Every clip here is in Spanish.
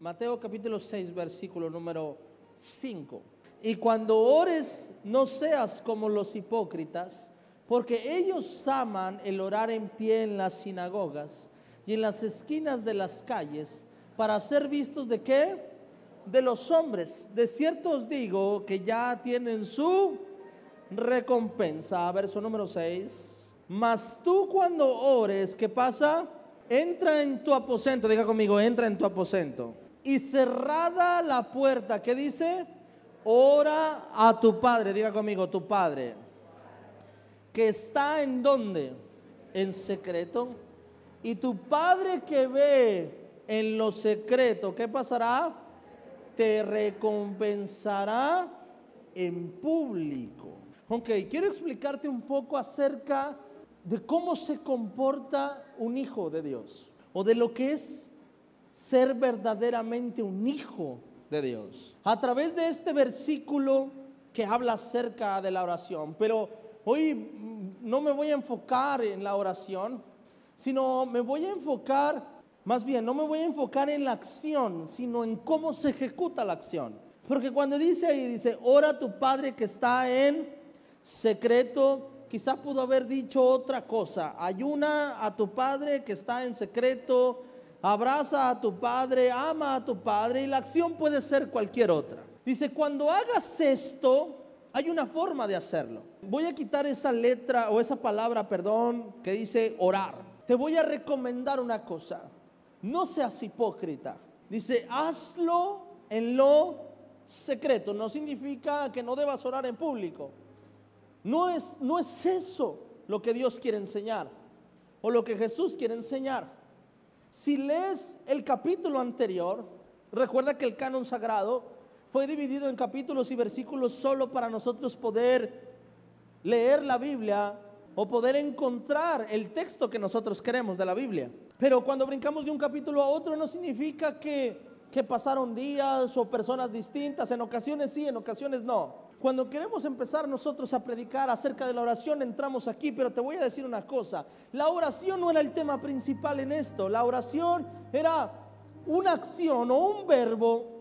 Mateo capítulo 6, versículo número 5. Y cuando ores, no seas como los hipócritas, porque ellos aman el orar en pie en las sinagogas y en las esquinas de las calles para ser vistos de qué? De los hombres. De cierto os digo que ya tienen su recompensa. Verso número 6. Mas tú cuando ores, ¿qué pasa? Entra en tu aposento, diga conmigo, entra en tu aposento. Y cerrada la puerta, ¿qué dice? Ora a tu padre, diga conmigo, tu padre, que está en donde? En secreto. Y tu padre que ve en lo secreto, ¿qué pasará? Te recompensará en público. Ok, quiero explicarte un poco acerca de cómo se comporta un hijo de Dios o de lo que es ser verdaderamente un hijo de Dios. A través de este versículo que habla acerca de la oración, pero hoy no me voy a enfocar en la oración, sino me voy a enfocar, más bien, no me voy a enfocar en la acción, sino en cómo se ejecuta la acción. Porque cuando dice ahí, dice, ora a tu Padre que está en secreto, quizá pudo haber dicho otra cosa. Ayuna a tu Padre que está en secreto, abraza a tu Padre, ama a tu Padre y la acción puede ser cualquier otra. Dice, cuando hagas esto, hay una forma de hacerlo. Voy a quitar esa letra o esa palabra, perdón, que dice orar. Te voy a recomendar una cosa. No seas hipócrita. Dice, hazlo en lo secreto. No significa que no debas orar en público. No es, no es eso lo que Dios quiere enseñar o lo que Jesús quiere enseñar. Si lees el capítulo anterior, recuerda que el canon sagrado fue dividido en capítulos y versículos solo para nosotros poder leer la Biblia o poder encontrar el texto que nosotros queremos de la Biblia. Pero cuando brincamos de un capítulo a otro no significa que, que pasaron días o personas distintas. En ocasiones sí, en ocasiones no. Cuando queremos empezar nosotros a predicar acerca de la oración, entramos aquí, pero te voy a decir una cosa, la oración no era el tema principal en esto, la oración era una acción o un verbo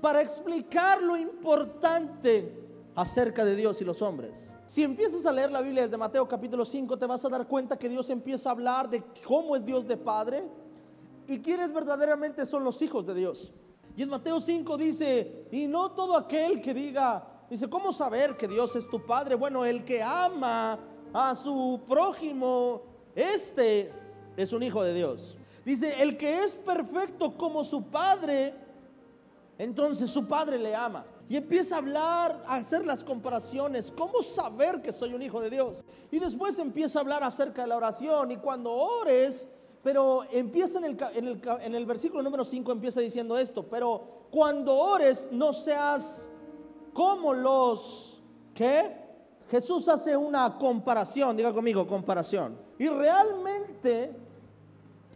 para explicar lo importante acerca de Dios y los hombres. Si empiezas a leer la Biblia desde Mateo capítulo 5, te vas a dar cuenta que Dios empieza a hablar de cómo es Dios de Padre y quiénes verdaderamente son los hijos de Dios. Y en Mateo 5 dice, y no todo aquel que diga, Dice, ¿cómo saber que Dios es tu Padre? Bueno, el que ama a su prójimo, este es un hijo de Dios. Dice, el que es perfecto como su Padre, entonces su Padre le ama. Y empieza a hablar, a hacer las comparaciones. ¿Cómo saber que soy un hijo de Dios? Y después empieza a hablar acerca de la oración. Y cuando ores, pero empieza en el, en el, en el versículo número 5, empieza diciendo esto. Pero cuando ores, no seas como los que Jesús hace una comparación, diga conmigo, comparación. Y realmente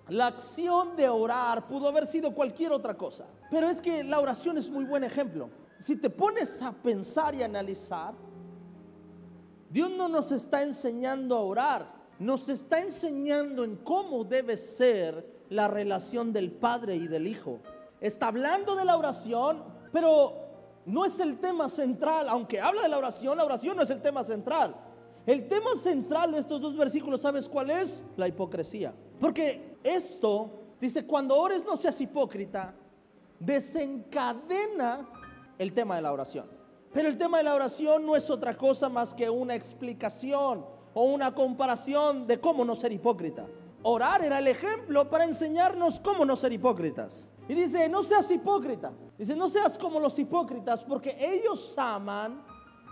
la acción de orar pudo haber sido cualquier otra cosa. Pero es que la oración es muy buen ejemplo. Si te pones a pensar y analizar, Dios no nos está enseñando a orar, nos está enseñando en cómo debe ser la relación del Padre y del Hijo. Está hablando de la oración, pero no es el tema central, aunque habla de la oración, la oración no es el tema central. El tema central de estos dos versículos, ¿sabes cuál es? La hipocresía. Porque esto, dice, cuando ores no seas hipócrita, desencadena el tema de la oración. Pero el tema de la oración no es otra cosa más que una explicación o una comparación de cómo no ser hipócrita. Orar era el ejemplo para enseñarnos cómo no ser hipócritas. Y dice, no seas hipócrita. Dice, no seas como los hipócritas, porque ellos aman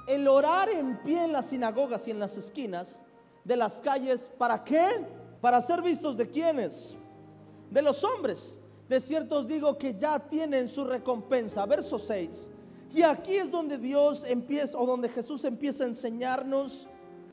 el orar en pie en las sinagogas y en las esquinas de las calles. ¿Para qué? Para ser vistos de quienes? De los hombres. De cierto os digo que ya tienen su recompensa. Verso 6. Y aquí es donde Dios empieza, o donde Jesús empieza a enseñarnos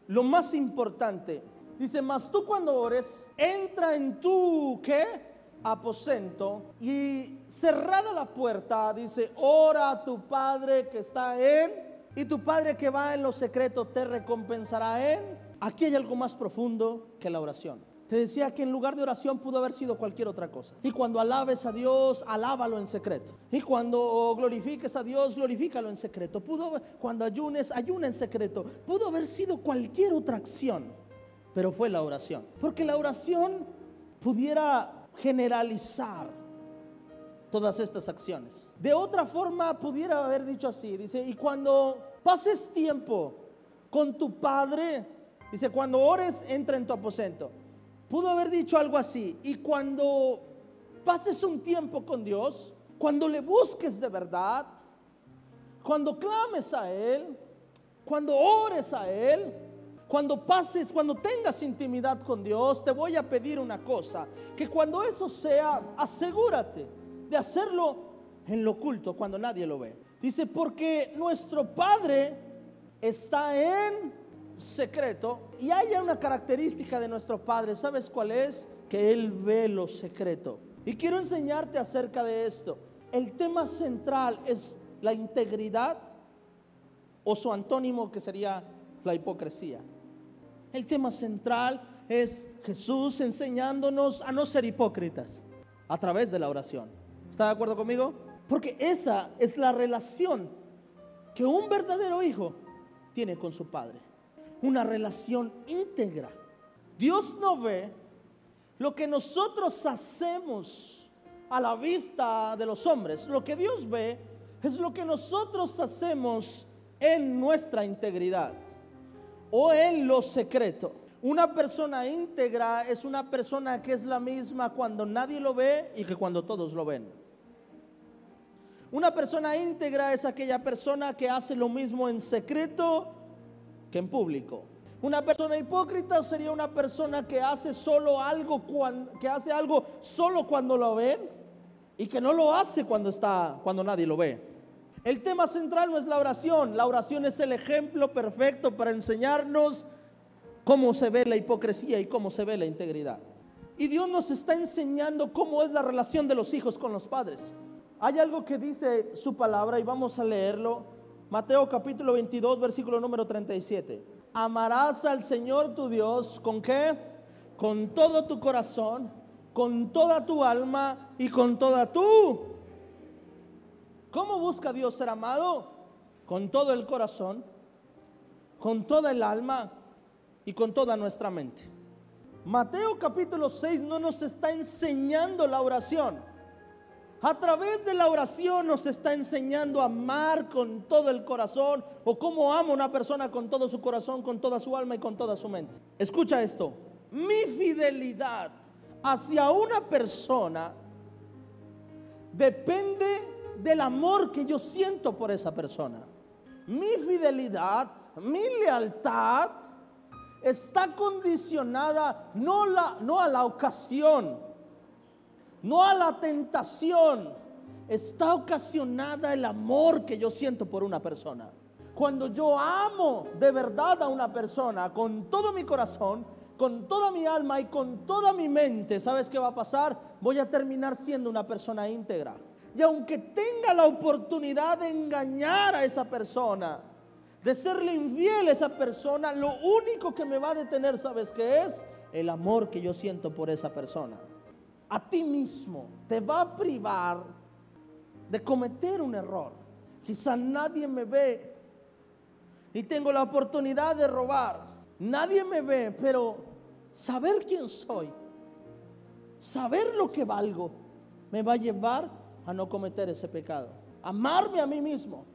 lo más importante. Dice, mas tú cuando ores, entra en tu, ¿qué? Aposento y cerrada la puerta, dice, ora a tu Padre que está en, y tu Padre que va en lo secreto te recompensará en. Aquí hay algo más profundo que la oración. Te decía que en lugar de oración pudo haber sido cualquier otra cosa. Y cuando alabes a Dios, alábalo en secreto. Y cuando glorifiques a Dios, glorifícalo en secreto. Pudo, cuando ayunes, ayuna en secreto. Pudo haber sido cualquier otra acción, pero fue la oración. Porque la oración pudiera generalizar todas estas acciones. De otra forma, pudiera haber dicho así, dice, y cuando pases tiempo con tu Padre, dice, cuando ores, entra en tu aposento. Pudo haber dicho algo así, y cuando pases un tiempo con Dios, cuando le busques de verdad, cuando clames a Él, cuando ores a Él, cuando pases, cuando tengas intimidad con Dios, te voy a pedir una cosa, que cuando eso sea, asegúrate de hacerlo en lo oculto cuando nadie lo ve. Dice, porque nuestro Padre está en secreto y hay una característica de nuestro Padre, ¿sabes cuál es? Que Él ve lo secreto. Y quiero enseñarte acerca de esto. El tema central es la integridad o su antónimo que sería la hipocresía. El tema central es Jesús enseñándonos a no ser hipócritas a través de la oración. ¿Está de acuerdo conmigo? Porque esa es la relación que un verdadero hijo tiene con su padre. Una relación íntegra. Dios no ve lo que nosotros hacemos a la vista de los hombres. Lo que Dios ve es lo que nosotros hacemos en nuestra integridad o en lo secreto. Una persona íntegra es una persona que es la misma cuando nadie lo ve y que cuando todos lo ven. Una persona íntegra es aquella persona que hace lo mismo en secreto que en público. Una persona hipócrita sería una persona que hace solo algo que hace algo solo cuando lo ven y que no lo hace cuando está cuando nadie lo ve. El tema central no es la oración, la oración es el ejemplo perfecto para enseñarnos cómo se ve la hipocresía y cómo se ve la integridad. Y Dios nos está enseñando cómo es la relación de los hijos con los padres. Hay algo que dice su palabra y vamos a leerlo. Mateo capítulo 22, versículo número 37. Amarás al Señor tu Dios con qué? Con todo tu corazón, con toda tu alma y con toda tu. ¿Cómo busca Dios ser amado? Con todo el corazón, con toda el alma y con toda nuestra mente. Mateo capítulo 6 no nos está enseñando la oración. A través de la oración nos está enseñando a amar con todo el corazón o cómo ama una persona con todo su corazón, con toda su alma y con toda su mente. Escucha esto. Mi fidelidad hacia una persona depende del amor que yo siento por esa persona. Mi fidelidad, mi lealtad está condicionada no, a la ocasión, no a la tentación, está ocasionada el amor que yo siento por una persona. Cuando yo amo de verdad a una persona con todo mi corazón, con toda mi alma y con toda mi mente, ¿sabes qué va a pasar? Voy a terminar siendo una persona íntegra. Y aunque tenga la oportunidad de engañar a esa persona, de serle infiel a esa persona, lo único que me va a detener, ¿sabes qué es? El amor que yo siento por esa persona a ti mismo te va a privar de cometer un error. Quizá nadie me ve y tengo la oportunidad de robar. Nadie me ve, pero saber quién soy, saber lo que valgo, me va a llevar a no cometer ese pecado. Amarme a mí mismo,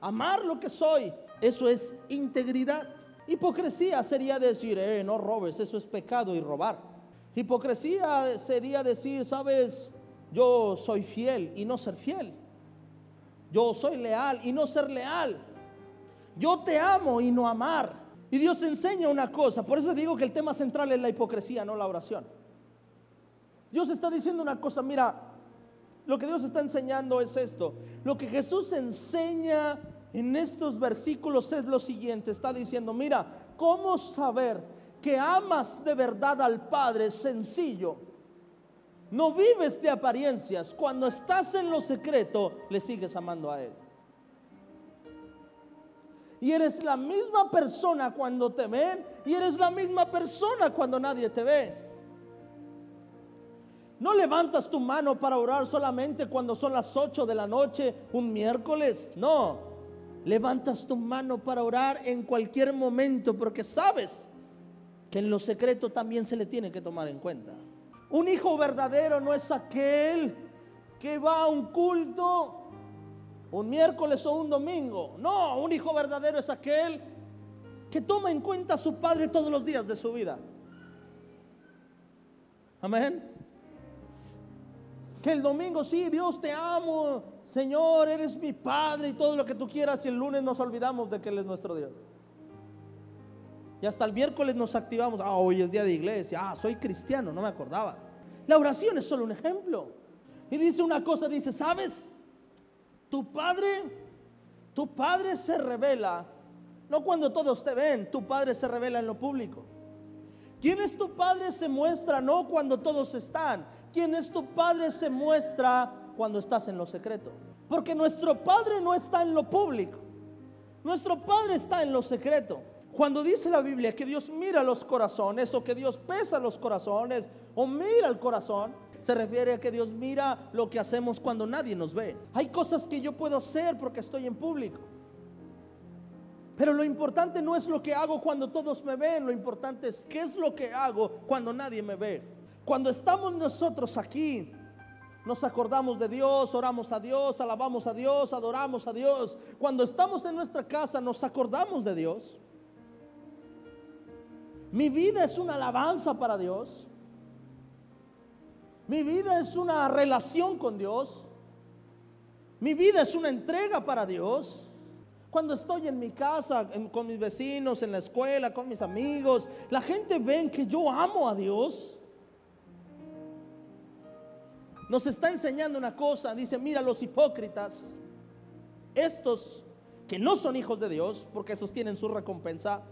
amar lo que soy, eso es integridad. Hipocresía sería decir, eh, no robes, eso es pecado y robar. Hipocresía sería decir, sabes, yo soy fiel y no ser fiel. Yo soy leal y no ser leal. Yo te amo y no amar. Y Dios enseña una cosa. Por eso digo que el tema central es la hipocresía, no la oración. Dios está diciendo una cosa. Mira, lo que Dios está enseñando es esto. Lo que Jesús enseña en estos versículos es lo siguiente. Está diciendo, mira, ¿cómo saber que amas de verdad al Padre sencillo. No vives de apariencias. Cuando estás en lo secreto, le sigues amando a Él. y eres la misma persona cuando te ven y eres la misma persona cuando nadie te ve. No levantas tu mano para orar solamente cuando son las 8 de la noche un miércoles. No, levantas tu mano para orar en cualquier momento porque sabes que en lo secreto también se le tiene que tomar en cuenta. Un hijo verdadero no es aquel que va a un culto un miércoles o un domingo. No, un hijo verdadero es aquel que toma en cuenta a su padre todos los días de su vida. Amén. Que el domingo sí, Dios te amo, Señor, eres mi Padre y todo lo que tú quieras y el lunes nos olvidamos de que Él es nuestro Dios. Y hasta el miércoles nos activamos, ah, hoy es día de iglesia, ah, soy cristiano, no me acordaba. La oración es solo un ejemplo. Y dice una cosa, dice, ¿sabes? Tu Padre, tu Padre se revela, no cuando todos te ven, tu Padre se revela en lo público. ¿Quién es tu Padre? Se muestra no cuando todos están. ¿Quién es tu Padre? Se muestra cuando estás en lo secreto. Porque nuestro Padre no está en lo público. Nuestro Padre está en lo secreto. Cuando dice la Biblia que Dios mira los corazones o que Dios pesa los corazones o mira el corazón, se refiere a que Dios mira lo que hacemos cuando nadie nos ve. Hay cosas que yo puedo hacer porque estoy en público. Pero lo importante no es lo que hago cuando todos me ven, lo importante es qué es lo que hago cuando nadie me ve. Cuando estamos nosotros aquí, nos acordamos de Dios, oramos a Dios, alabamos a Dios, adoramos a Dios. Cuando estamos en nuestra casa, nos acordamos de Dios. Mi vida es una alabanza para Dios. Mi vida es una relación con Dios. Mi vida es una entrega para Dios. Cuando estoy en mi casa, con mis vecinos, en la escuela, con mis amigos, la gente ve que yo amo a Dios. Nos está enseñando una cosa, dice, mira los hipócritas, estos que no son hijos de Dios, porque esos tienen su recompensa,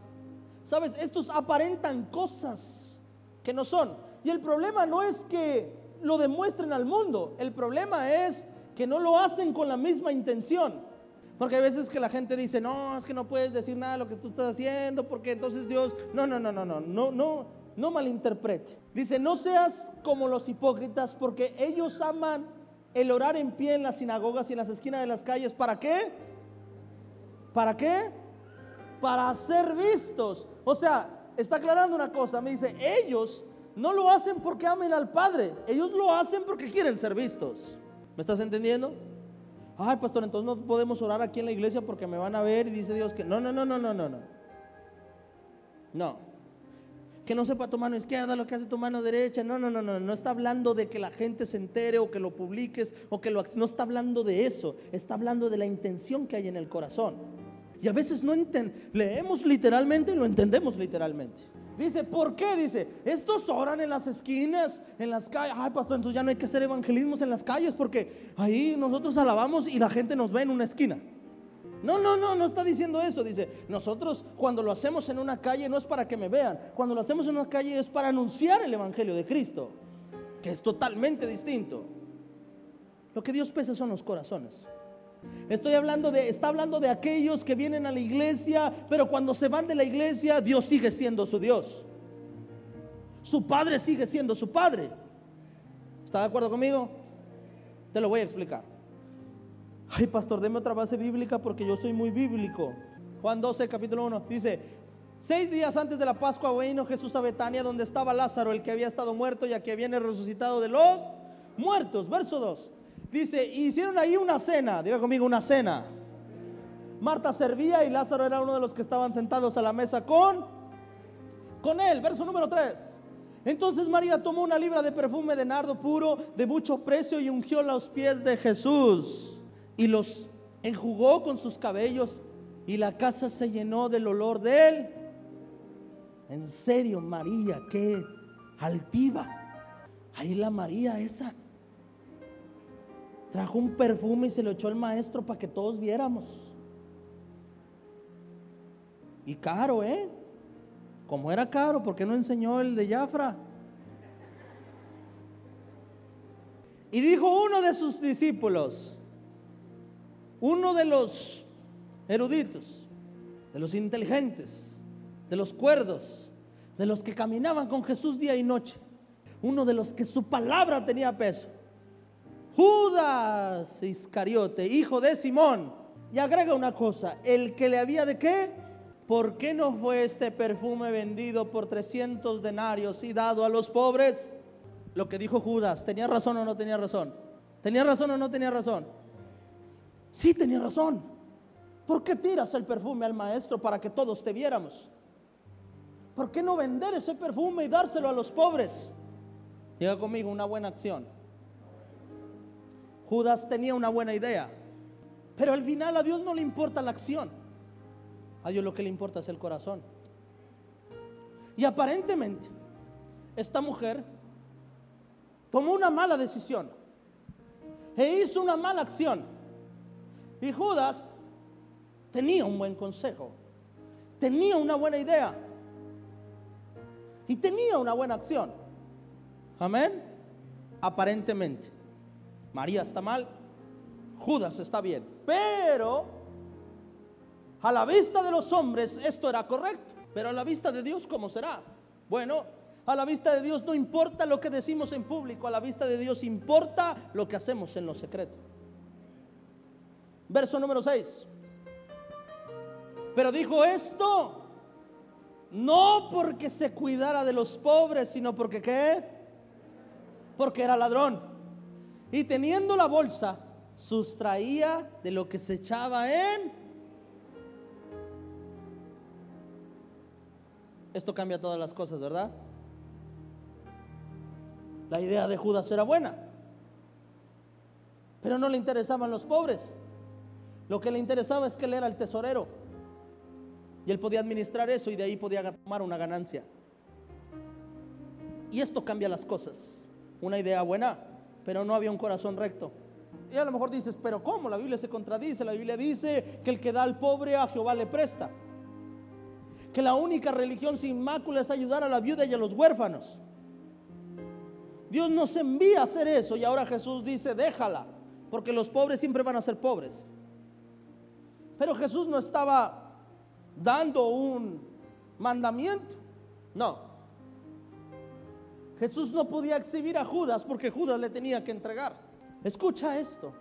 sabes, estos aparentan cosas que no son. Y el problema no es que lo demuestren al mundo. El problema es que no lo hacen con la misma intención. Porque hay veces que la gente dice, no, es que no puedes decir nada de lo que tú estás haciendo, porque entonces Dios, no, no, no, no, no, no, no, no malinterprete. Dice, no seas como los hipócritas, porque ellos aman el orar en pie en las sinagogas y en las esquinas de las calles. ¿Para qué? ¿Para qué? Para ser vistos. O sea, está aclarando una cosa, me dice, ellos no lo hacen porque amen al Padre, ellos lo hacen porque quieren ser vistos. ¿Me estás entendiendo? Ay, pastor, entonces no podemos orar aquí en la iglesia porque me van a ver y dice Dios que no, no, no, no, no, no, no. No. Que no sepa tu mano izquierda lo que hace tu mano derecha. No, no, no, no. No está hablando de que la gente se entere o que lo publiques o que lo... No está hablando de eso. Está hablando de la intención que hay en el corazón. Y a veces no leemos literalmente y lo entendemos literalmente. Dice, ¿por qué? Dice, estos oran en las esquinas, en las calles. Ay, pastor, entonces ya no hay que hacer evangelismos en las calles porque ahí nosotros alabamos y la gente nos ve en una esquina. No, no, no, no está diciendo eso. Dice, nosotros cuando lo hacemos en una calle no es para que me vean. Cuando lo hacemos en una calle es para anunciar el Evangelio de Cristo, que es totalmente distinto. Lo que Dios pesa son los corazones. Estoy hablando de, está hablando de aquellos que vienen a la iglesia, pero cuando se van de la iglesia, Dios sigue siendo su Dios. Su padre sigue siendo su padre. ¿Está de acuerdo conmigo? Te lo voy a explicar. Ay, pastor, deme otra base bíblica porque yo soy muy bíblico. Juan 12, capítulo 1, dice, seis días antes de la Pascua vino Jesús a Betania, donde estaba Lázaro, el que había estado muerto y a que viene resucitado de los muertos. Verso 2. Dice, hicieron ahí una cena, diga conmigo una cena. Marta servía y Lázaro era uno de los que estaban sentados a la mesa con, con él. Verso número 3. Entonces María tomó una libra de perfume de nardo puro de mucho precio y ungió los pies de Jesús y los enjugó con sus cabellos y la casa se llenó del olor de él. En serio, María, qué altiva. Ahí la María esa Trajo un perfume y se lo echó el maestro para que todos viéramos. Y caro, ¿eh? Como era caro, ¿por qué no enseñó el de Jafra? Y dijo uno de sus discípulos, uno de los eruditos, de los inteligentes, de los cuerdos, de los que caminaban con Jesús día y noche, uno de los que su palabra tenía peso. Judas Iscariote, hijo de Simón. Y agrega una cosa, el que le había de qué? ¿Por qué no fue este perfume vendido por 300 denarios y dado a los pobres? Lo que dijo Judas, ¿tenía razón o no tenía razón? ¿Tenía razón o no tenía razón? Sí, tenía razón. ¿Por qué tiras el perfume al maestro para que todos te viéramos? ¿Por qué no vender ese perfume y dárselo a los pobres? Llega conmigo una buena acción. Judas tenía una buena idea, pero al final a Dios no le importa la acción. A Dios lo que le importa es el corazón. Y aparentemente, esta mujer tomó una mala decisión e hizo una mala acción. Y Judas tenía un buen consejo, tenía una buena idea y tenía una buena acción. Amén. Aparentemente. María está mal, Judas está bien. Pero a la vista de los hombres esto era correcto. Pero a la vista de Dios, ¿cómo será? Bueno, a la vista de Dios no importa lo que decimos en público, a la vista de Dios importa lo que hacemos en lo secreto. Verso número 6. Pero dijo esto no porque se cuidara de los pobres, sino porque qué? Porque era ladrón. Y teniendo la bolsa, sustraía de lo que se echaba en... Esto cambia todas las cosas, ¿verdad? La idea de Judas era buena, pero no le interesaban los pobres. Lo que le interesaba es que él era el tesorero y él podía administrar eso y de ahí podía tomar una ganancia. Y esto cambia las cosas. Una idea buena, pero no había un corazón recto. Y a lo mejor dices, pero ¿cómo? La Biblia se contradice. La Biblia dice que el que da al pobre a Jehová le presta. Que la única religión sin mácula es ayudar a la viuda y a los huérfanos. Dios nos envía a hacer eso y ahora Jesús dice, déjala, porque los pobres siempre van a ser pobres. Pero Jesús no estaba dando un mandamiento, no. Jesús no podía exhibir a Judas porque Judas le tenía que entregar. Escucha esto,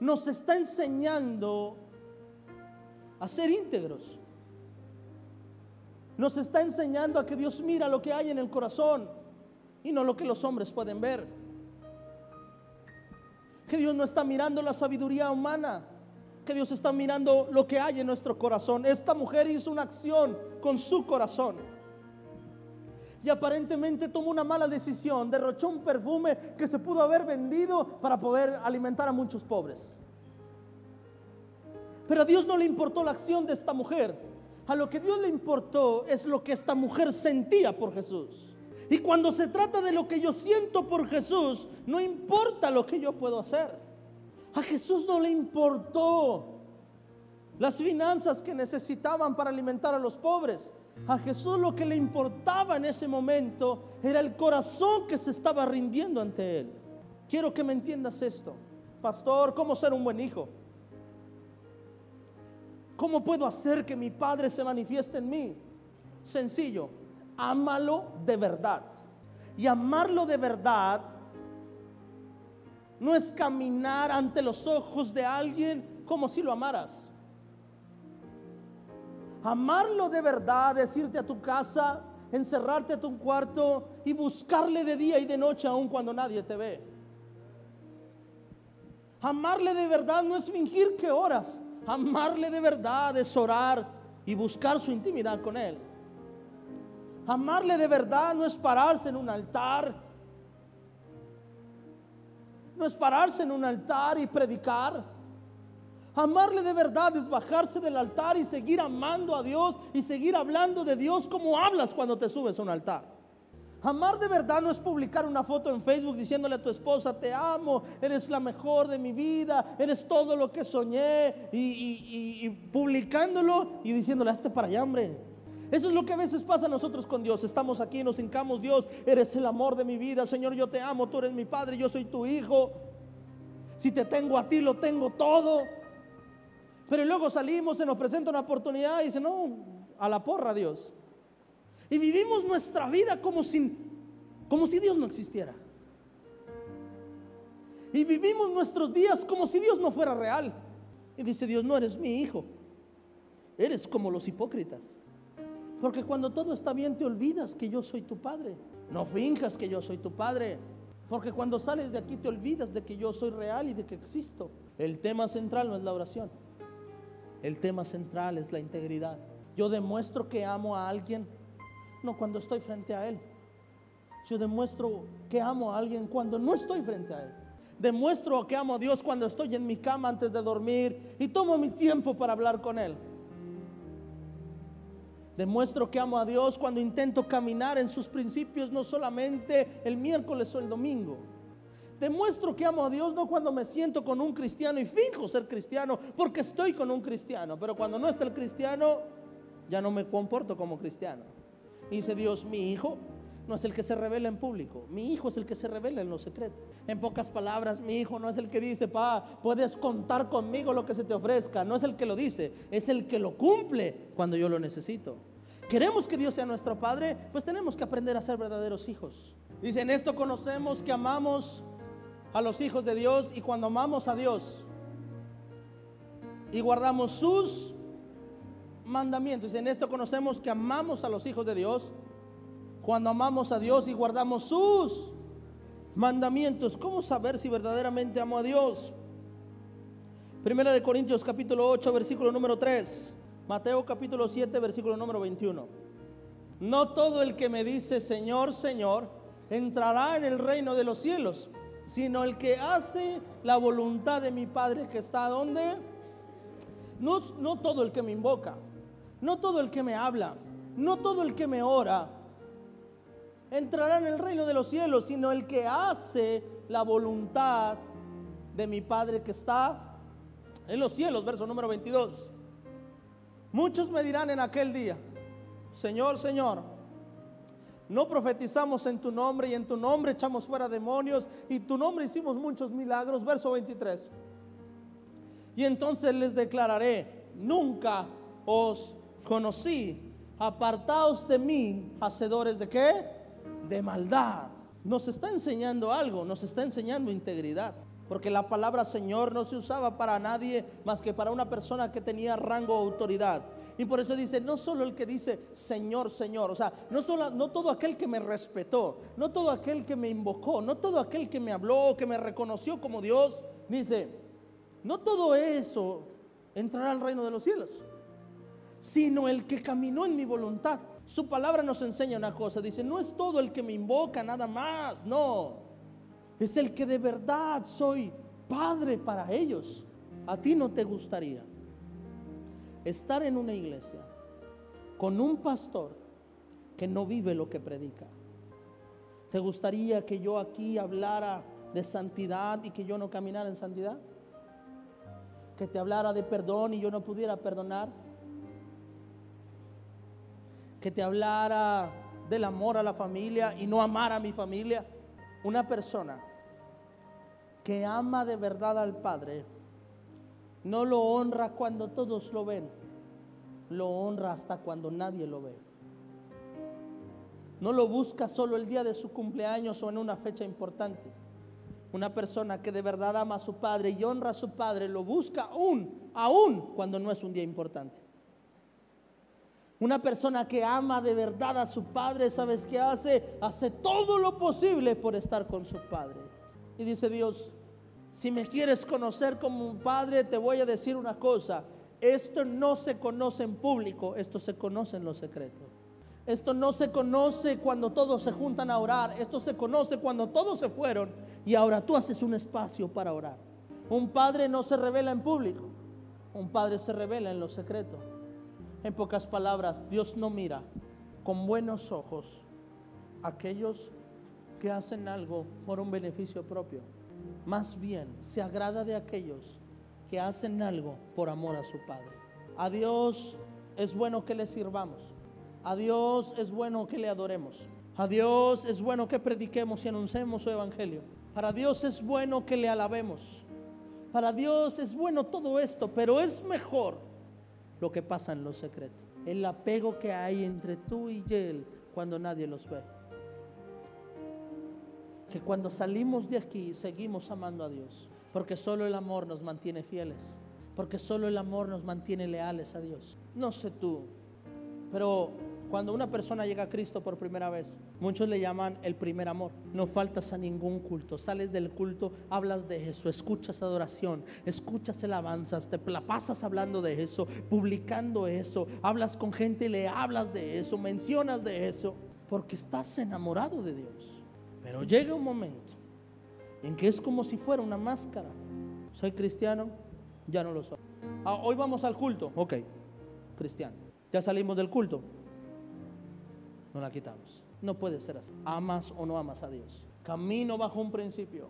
nos está enseñando a ser íntegros. Nos está enseñando a que Dios mira lo que hay en el corazón y no lo que los hombres pueden ver. Que Dios no está mirando la sabiduría humana, que Dios está mirando lo que hay en nuestro corazón. Esta mujer hizo una acción con su corazón. Y aparentemente tomó una mala decisión, derrochó un perfume que se pudo haber vendido para poder alimentar a muchos pobres. Pero a Dios no le importó la acción de esta mujer. A lo que Dios le importó es lo que esta mujer sentía por Jesús. Y cuando se trata de lo que yo siento por Jesús, no importa lo que yo puedo hacer. A Jesús no le importó las finanzas que necesitaban para alimentar a los pobres. A Jesús lo que le importaba en ese momento era el corazón que se estaba rindiendo ante Él. Quiero que me entiendas esto. Pastor, ¿cómo ser un buen hijo? ¿Cómo puedo hacer que mi Padre se manifieste en mí? Sencillo, ámalo de verdad. Y amarlo de verdad no es caminar ante los ojos de alguien como si lo amaras. Amarlo de verdad es irte a tu casa, encerrarte a tu cuarto y buscarle de día y de noche aun cuando nadie te ve. Amarle de verdad no es fingir que oras. Amarle de verdad es orar y buscar su intimidad con Él. Amarle de verdad no es pararse en un altar. No es pararse en un altar y predicar. Amarle de verdad es bajarse del altar y seguir amando a Dios y seguir hablando de Dios como hablas cuando te subes a un altar. Amar de verdad no es publicar una foto en Facebook diciéndole a tu esposa, te amo, eres la mejor de mi vida, eres todo lo que soñé, y, publicándolo y diciéndole, hazte para allá, hombre. Eso es lo que a veces pasa a nosotros con Dios. Estamos aquí, nos hincamos, Dios, eres el amor de mi vida, Señor, yo te amo, tú eres mi padre, yo soy tu hijo. Si te tengo a ti, lo tengo todo. Pero luego salimos, se nos presenta una oportunidad y dice, no, a la porra Dios. Y vivimos nuestra vida como, como si Dios no existiera. Y vivimos nuestros días como si Dios no fuera real. Y dice Dios, no eres mi hijo. Eres como los hipócritas. Porque cuando todo está bien te olvidas que yo soy tu padre. No finjas que yo soy tu padre. Porque cuando sales de aquí te olvidas de que yo soy real y de que existo. El tema central no es la oración. El tema central es la integridad. Yo demuestro que amo a alguien, no cuando estoy frente a él. Yo demuestro que amo a alguien cuando no estoy frente a él. Demuestro que amo a Dios cuando estoy en mi cama antes de dormir y tomo mi tiempo para hablar con Él. Demuestro que amo a Dios cuando intento caminar en sus principios, no solamente el miércoles o el domingo. Demuestro que amo a Dios no cuando me siento con un cristiano y finjo ser cristiano, porque estoy con un cristiano, pero cuando no está el cristiano, ya no me comporto como cristiano. dice Dios, mi hijo no es el que se revela en público, mi hijo es el que se revela en lo secreto. En pocas palabras, mi hijo no es el que dice, pa, puedes contar conmigo lo que se te ofrezca, no es el que lo dice, es el que lo cumple cuando yo lo necesito. Queremos que Dios sea nuestro Padre, pues tenemos que aprender a ser verdaderos hijos. Dice, en esto conocemos que amamos a los hijos de Dios y cuando amamos a Dios y guardamos sus mandamientos. Dice, en esto conocemos que amamos a los hijos de Dios cuando amamos a Dios y guardamos sus mandamientos. ¿Cómo saber si verdaderamente amo a Dios? Primera de Corintios capítulo 8, versículo número 3. Mateo capítulo 7, versículo número 21. No todo el que me dice Señor, Señor, entrará en el reino de los cielos, sino el que hace la voluntad de mi Padre que está donde. No, no todo el que me invoca, no todo el que me habla, no todo el que me ora, entrará en el reino de los cielos, sino el que hace la voluntad de mi Padre que está en los cielos, verso número 22. Muchos me dirán en aquel día, Señor, Señor, no profetizamos en tu nombre y en tu nombre echamos fuera demonios y tu nombre hicimos muchos milagros, verso 23. Y entonces les declararé, nunca os conocí, apartaos de mí, hacedores de qué? De maldad. Nos está enseñando algo, nos está enseñando integridad. Porque la palabra Señor no se usaba para nadie más que para una persona que tenía rango o autoridad. Y por eso dice, no solo el que dice Señor, Señor, o sea, no, solo, no todo aquel que me respetó, no todo aquel que me invocó, no todo aquel que me habló, que me reconoció como Dios, dice, no todo eso entrará al reino de los cielos, sino el que caminó en mi voluntad. Su palabra nos enseña una cosa, dice, no es todo el que me invoca nada más, no, es el que de verdad soy padre para ellos. A ti no te gustaría estar en una iglesia con un pastor que no vive lo que predica. ¿Te gustaría que yo aquí hablara de santidad y que yo no caminara en santidad? Que te hablara de perdón y yo no pudiera perdonar que te hablara del amor a la familia y no amar a mi familia. Una persona que ama de verdad al Padre no lo honra cuando todos lo ven, lo honra hasta cuando nadie lo ve. No lo busca solo el día de su cumpleaños o en una fecha importante. Una persona que de verdad ama a su padre y honra a su padre lo busca aún, aún cuando no es un día importante. Una persona que ama de verdad a su padre, ¿sabes qué hace? Hace todo lo posible por estar con su padre. Y dice Dios, si me quieres conocer como un padre, te voy a decir una cosa. Esto no se conoce en público, esto se conoce en lo secreto. Esto no se conoce cuando todos se juntan a orar, esto se conoce cuando todos se fueron y ahora tú haces un espacio para orar. Un padre no se revela en público, un padre se revela en lo secreto. En pocas palabras, Dios no mira con buenos ojos aquellos que hacen algo por un beneficio propio. Más bien, se agrada de aquellos que hacen algo por amor a su Padre. A Dios es bueno que le sirvamos. A Dios es bueno que le adoremos. A Dios es bueno que prediquemos y anunciemos su evangelio. Para Dios es bueno que le alabemos. Para Dios es bueno todo esto, pero es mejor lo que pasa en lo secreto. El apego que hay entre tú y Él cuando nadie los ve. Que cuando salimos de aquí seguimos amando a Dios. Porque solo el amor nos mantiene fieles. Porque solo el amor nos mantiene leales a Dios. No sé tú, pero cuando una persona llega a Cristo por primera vez, muchos le llaman el primer amor. No faltas a ningún culto. Sales del culto, hablas de eso, escuchas adoración, escuchas alabanzas, te la pasas hablando de eso, publicando eso, hablas con gente y le hablas de eso, mencionas de eso, porque estás enamorado de Dios. Pero llega un momento en que es como si fuera una máscara. Soy cristiano, ya no lo soy. Ah, hoy vamos al culto, ok, cristiano. Ya salimos del culto, no la quitamos. No puede ser así. Amas o no amas a Dios. Camino bajo un principio.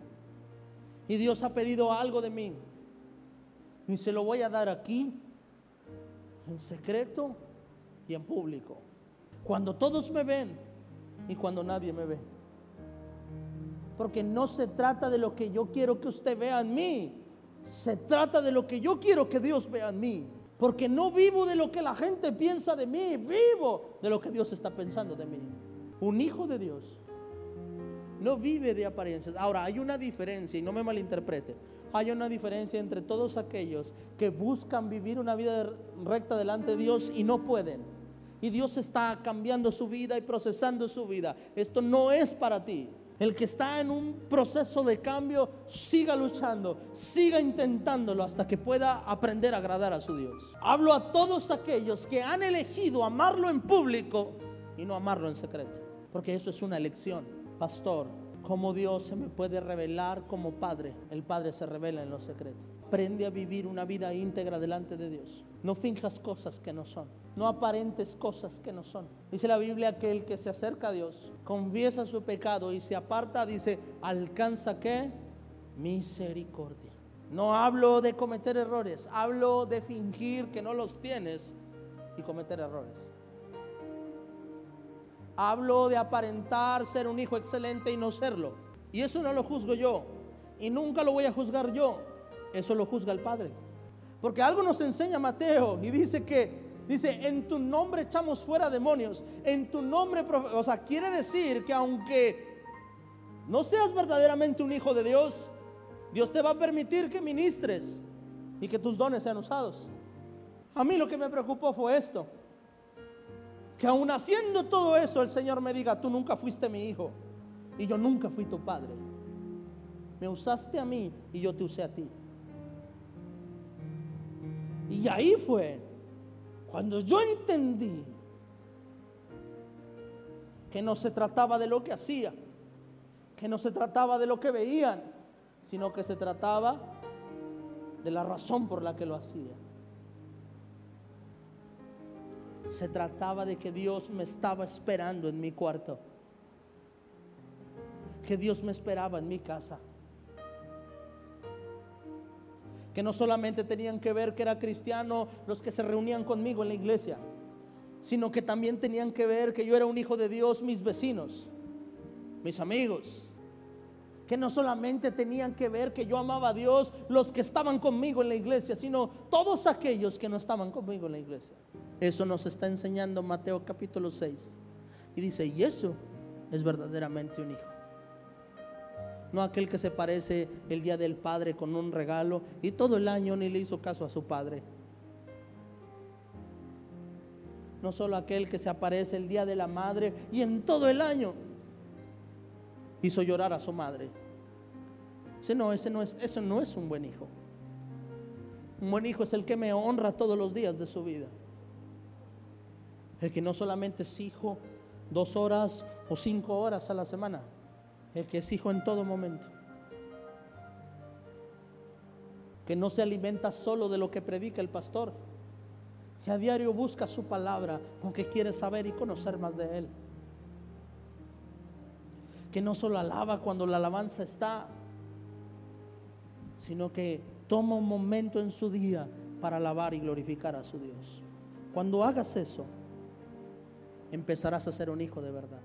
Y Dios ha pedido algo de mí. Y se lo voy a dar aquí, en secreto y en público. Cuando todos me ven y cuando nadie me ve. Porque no se trata de lo que yo quiero que usted vea en mí. Se trata de lo que yo quiero que Dios vea en mí. Porque no vivo de lo que la gente piensa de mí. Vivo de lo que Dios está pensando de mí. Un hijo de Dios no vive de apariencias. Ahora, hay una diferencia, y no me malinterprete. Hay una diferencia entre todos aquellos que buscan vivir una vida recta delante de Dios y no pueden. Y Dios está cambiando su vida y procesando su vida. Esto no es para ti. El que está en un proceso de cambio, siga luchando, siga intentándolo hasta que pueda aprender a agradar a su Dios. Hablo a todos aquellos que han elegido amarlo en público y no amarlo en secreto, porque eso es una elección. Pastor, ¿cómo Dios se me puede revelar como Padre? El Padre se revela en lo secreto. Aprende a vivir una vida íntegra delante de Dios. No finjas cosas que no son. No aparentes cosas que no son. Dice la Biblia que el que se acerca a Dios, confiesa su pecado y se aparta, dice, alcanza qué? Misericordia. No hablo de cometer errores, hablo de fingir que no los tienes y cometer errores. Hablo de aparentar ser un hijo excelente y no serlo. Y eso no lo juzgo yo. Y nunca lo voy a juzgar yo. Eso lo juzga el Padre. Porque algo nos enseña Mateo y dice que, dice, en tu nombre echamos fuera demonios, en tu nombre, o sea, quiere decir que aunque no seas verdaderamente un hijo de Dios, Dios te va a permitir que ministres y que tus dones sean usados. A mí lo que me preocupó fue esto, que aun haciendo todo eso el Señor me diga, tú nunca fuiste mi hijo y yo nunca fui tu padre. Me usaste a mí y yo te usé a ti. Y ahí fue cuando yo entendí que no se trataba de lo que hacía, que no se trataba de lo que veían, sino que se trataba de la razón por la que lo hacía. Se trataba de que Dios me estaba esperando en mi cuarto, que Dios me esperaba en mi casa que no solamente tenían que ver que era cristiano los que se reunían conmigo en la iglesia, sino que también tenían que ver que yo era un hijo de Dios, mis vecinos, mis amigos. Que no solamente tenían que ver que yo amaba a Dios los que estaban conmigo en la iglesia, sino todos aquellos que no estaban conmigo en la iglesia. Eso nos está enseñando Mateo capítulo 6. Y dice, y eso es verdaderamente un hijo no aquel que se parece el día del padre con un regalo y todo el año ni le hizo caso a su padre. No solo aquel que se aparece el día de la madre y en todo el año hizo llorar a su madre. Ese no, ese no es, eso no es un buen hijo. Un buen hijo es el que me honra todos los días de su vida. El que no solamente es hijo dos horas o cinco horas a la semana, el que es hijo en todo momento. Que no se alimenta solo de lo que predica el pastor, que a diario busca su palabra porque quiere saber y conocer más de él. Que no solo alaba cuando la alabanza está, sino que toma un momento en su día para alabar y glorificar a su Dios. Cuando hagas eso, empezarás a ser un hijo de verdad.